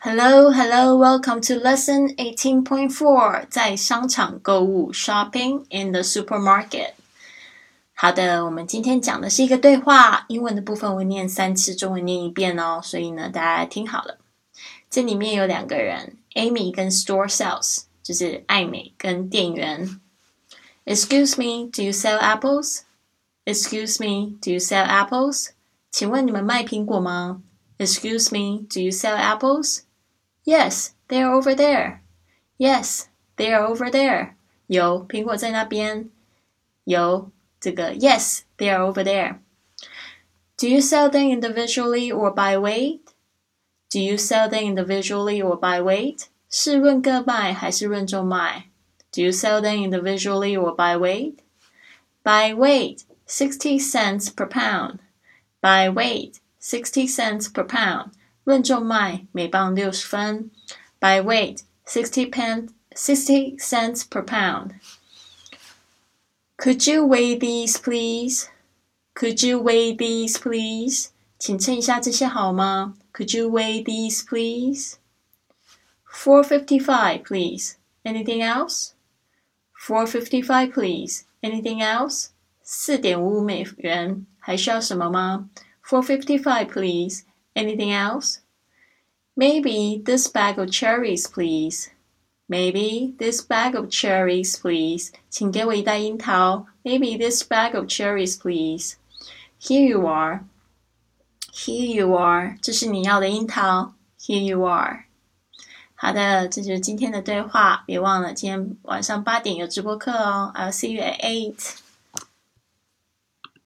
Hello, hello, welcome to lesson eighteen point four，在商场购物，shopping in the supermarket。好的，我们今天讲的是一个对话，英文的部分我念三次，中文念一遍哦。所以呢，大家听好了。这里面有两个人，Amy 跟 Store Sales，就是艾美跟店员。Excuse me, do you sell apples? Excuse me, do you sell apples? 请问你们卖苹果吗？Excuse me, do you sell apples? Yes, they are over there. Yes, they are over there. 有苹果在那边。有这个 Yes, they are over there. Do you sell them individually or by weight? Do you sell them individually or by weight? 是论个卖还是论重卖？Do you sell them individually or by weight? By weight, sixty cents per pound. By weight, sixty cents per pound. 论重卖，每磅六十分。By weight, sixty pen, sixty cents per pound. Could you weigh these, please? Could you weigh these, please? 请称一下这些好吗？Could you weigh these, please? Four fifty-five, please. Anything else? Four fifty-five, please. Anything else? 四点五五美元，还需要什么吗？Four fifty-five, please. Anything else? Maybe this bag of cherries, please. Maybe this bag of cherries, please. 请给我一袋樱桃。Maybe this bag of cherries, please. Here you are. Here you are. 这是你要的樱桃。Here you are. 好的，这就是今天的对话。别忘了今天晚上八点有直播课哦。I'll see you at eight.